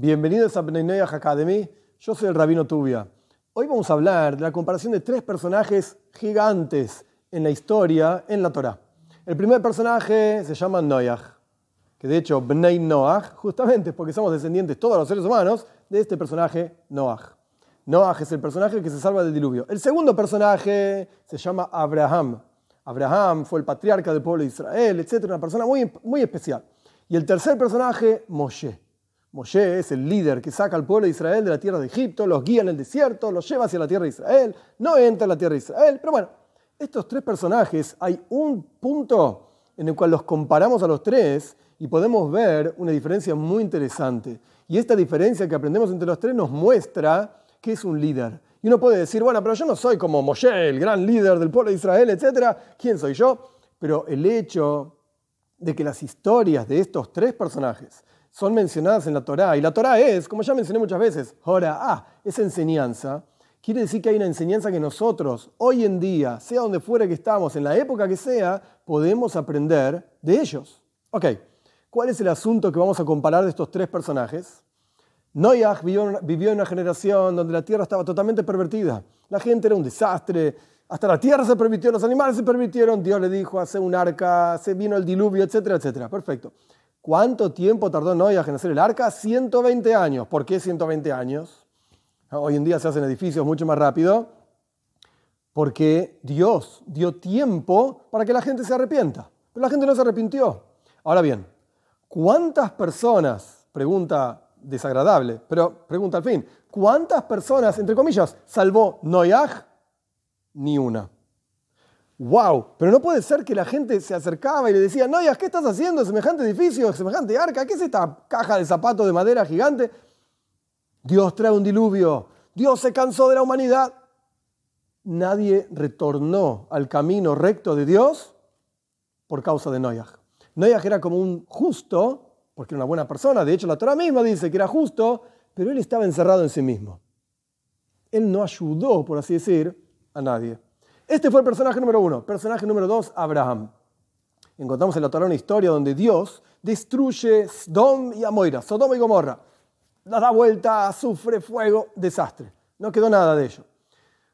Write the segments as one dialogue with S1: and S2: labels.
S1: Bienvenidos a Bnei Academy. Yo soy el Rabino Tubia. Hoy vamos a hablar de la comparación de tres personajes gigantes en la historia, en la Torah. El primer personaje se llama Noach, que de hecho Bnei Noach, justamente porque somos descendientes todos los seres humanos de este personaje Noach. Noach es el personaje que se salva del diluvio. El segundo personaje se llama Abraham. Abraham fue el patriarca del pueblo de Israel, etc. Una persona muy, muy especial. Y el tercer personaje, Moshe. Moshe es el líder que saca al pueblo de Israel de la tierra de Egipto, los guía en el desierto, los lleva hacia la tierra de Israel, no entra en la tierra de Israel. Pero bueno, estos tres personajes, hay un punto en el cual los comparamos a los tres y podemos ver una diferencia muy interesante. Y esta diferencia que aprendemos entre los tres nos muestra que es un líder. Y uno puede decir, bueno, pero yo no soy como Moshe, el gran líder del pueblo de Israel, etc. ¿Quién soy yo? Pero el hecho de que las historias de estos tres personajes son mencionadas en la Torá, y la Torá es, como ya mencioné muchas veces, ahora, ah, es enseñanza, quiere decir que hay una enseñanza que nosotros, hoy en día, sea donde fuera que estamos, en la época que sea, podemos aprender de ellos. Ok, ¿cuál es el asunto que vamos a comparar de estos tres personajes? Vivió, vivió en una generación donde la tierra estaba totalmente pervertida. La gente era un desastre, hasta la tierra se permitió, los animales se permitieron, Dios le dijo, hace un arca, se vino el diluvio, etcétera, etcétera. Perfecto. ¿Cuánto tiempo tardó Noé en hacer el arca? 120 años. ¿Por qué 120 años? Hoy en día se hacen edificios mucho más rápido. Porque Dios dio tiempo para que la gente se arrepienta. Pero la gente no se arrepintió. Ahora bien, ¿cuántas personas, pregunta desagradable, pero pregunta al fin, ¿cuántas personas, entre comillas, salvó Noyaj? Ni una wow, pero no puede ser que la gente se acercaba y le decía, no, ¿qué estás haciendo? Semejante edificio, semejante arca, ¿qué es esta caja de zapatos de madera gigante? Dios trae un diluvio, Dios se cansó de la humanidad. Nadie retornó al camino recto de Dios por causa de Noyaj. Noyaj era como un justo, porque era una buena persona, de hecho la Torah misma dice que era justo, pero él estaba encerrado en sí mismo. Él no ayudó, por así decir, a nadie. Este fue el personaje número uno. Personaje número dos, Abraham. Encontramos en la Torah una historia donde Dios destruye Sodom y Amoira, Sodoma y Gomorra. La da vuelta, sufre fuego, desastre. No quedó nada de ello.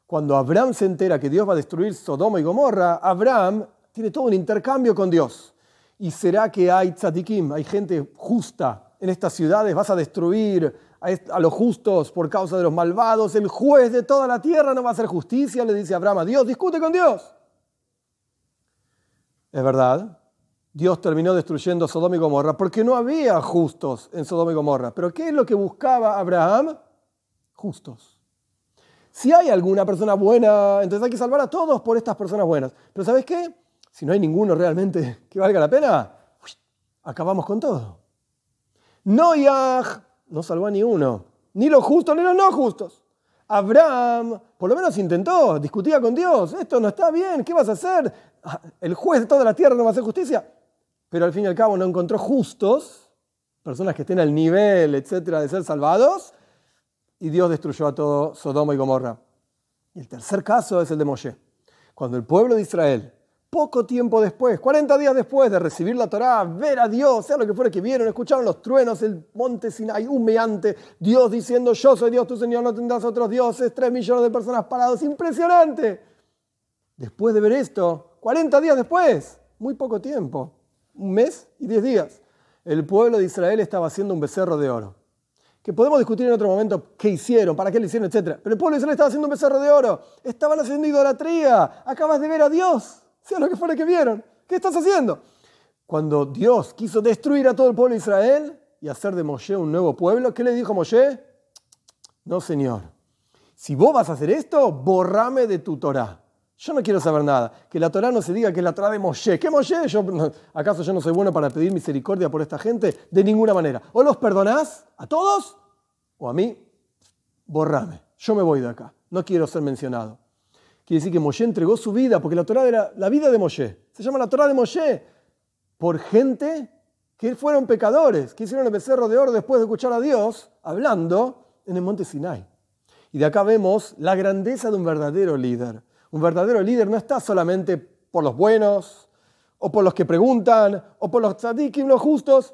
S1: Cuando Abraham se entera que Dios va a destruir Sodoma y Gomorra, Abraham tiene todo un intercambio con Dios. ¿Y será que hay tzadikim, hay gente justa en estas ciudades? ¿Vas a destruir a los justos por causa de los malvados, el juez de toda la tierra no va a hacer justicia, le dice Abraham a Dios, discute con Dios. Es verdad, Dios terminó destruyendo Sodoma y Gomorra porque no había justos en Sodoma y Gomorra. Pero ¿qué es lo que buscaba Abraham? Justos. Si hay alguna persona buena, entonces hay que salvar a todos por estas personas buenas. Pero ¿sabes qué? Si no hay ninguno realmente que valga la pena, acabamos con todo. Noyaj no salvó a ni uno, ni los justos ni los no justos. Abraham, por lo menos intentó, discutía con Dios, esto no está bien, ¿qué vas a hacer? El juez de toda la tierra no va a hacer justicia. Pero al fin y al cabo no encontró justos, personas que estén al nivel, etcétera, de ser salvados, y Dios destruyó a todo Sodoma y Gomorra. Y el tercer caso es el de Moshe. Cuando el pueblo de Israel poco tiempo después, 40 días después de recibir la Torá, ver a Dios, sea lo que fuera que vieron, escucharon los truenos, el monte Sinai humeante, Dios diciendo, yo soy Dios, tu Señor, no tendrás otros dioses, tres millones de personas parados, impresionante. Después de ver esto, 40 días después, muy poco tiempo, un mes y 10 días, el pueblo de Israel estaba haciendo un becerro de oro. Que podemos discutir en otro momento qué hicieron, para qué lo hicieron, etc. Pero el pueblo de Israel estaba haciendo un becerro de oro. Estaban haciendo idolatría. Acabas de ver a Dios sea lo que fuera que vieron. ¿Qué estás haciendo? Cuando Dios quiso destruir a todo el pueblo de Israel y hacer de Moshe un nuevo pueblo, ¿qué le dijo Moshe? No, Señor. Si vos vas a hacer esto, borrame de tu Torah. Yo no quiero saber nada. Que la Torah no se diga que la Torah de Moshe. ¿Qué Moshe? Yo, ¿Acaso yo no soy bueno para pedir misericordia por esta gente? De ninguna manera. O los perdonás a todos o a mí, borrame. Yo me voy de acá. No quiero ser mencionado. Quiere decir que Moshe entregó su vida, porque la Torah era la vida de Moshe. Se llama la Torah de Moshe. Por gente que fueron pecadores, que hicieron el becerro de oro después de escuchar a Dios hablando en el monte Sinai. Y de acá vemos la grandeza de un verdadero líder. Un verdadero líder no está solamente por los buenos, o por los que preguntan, o por los tzadikim, los justos.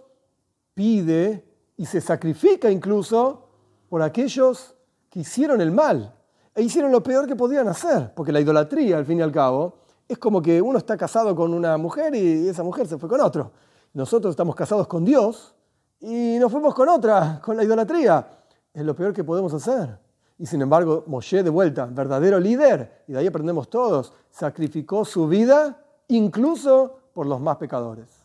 S1: Pide y se sacrifica incluso por aquellos que hicieron el mal e hicieron lo peor que podían hacer, porque la idolatría, al fin y al cabo, es como que uno está casado con una mujer y esa mujer se fue con otro. Nosotros estamos casados con Dios y nos fuimos con otra, con la idolatría. Es lo peor que podemos hacer. Y sin embargo, Moshe de vuelta, verdadero líder, y de ahí aprendemos todos, sacrificó su vida incluso por los más pecadores.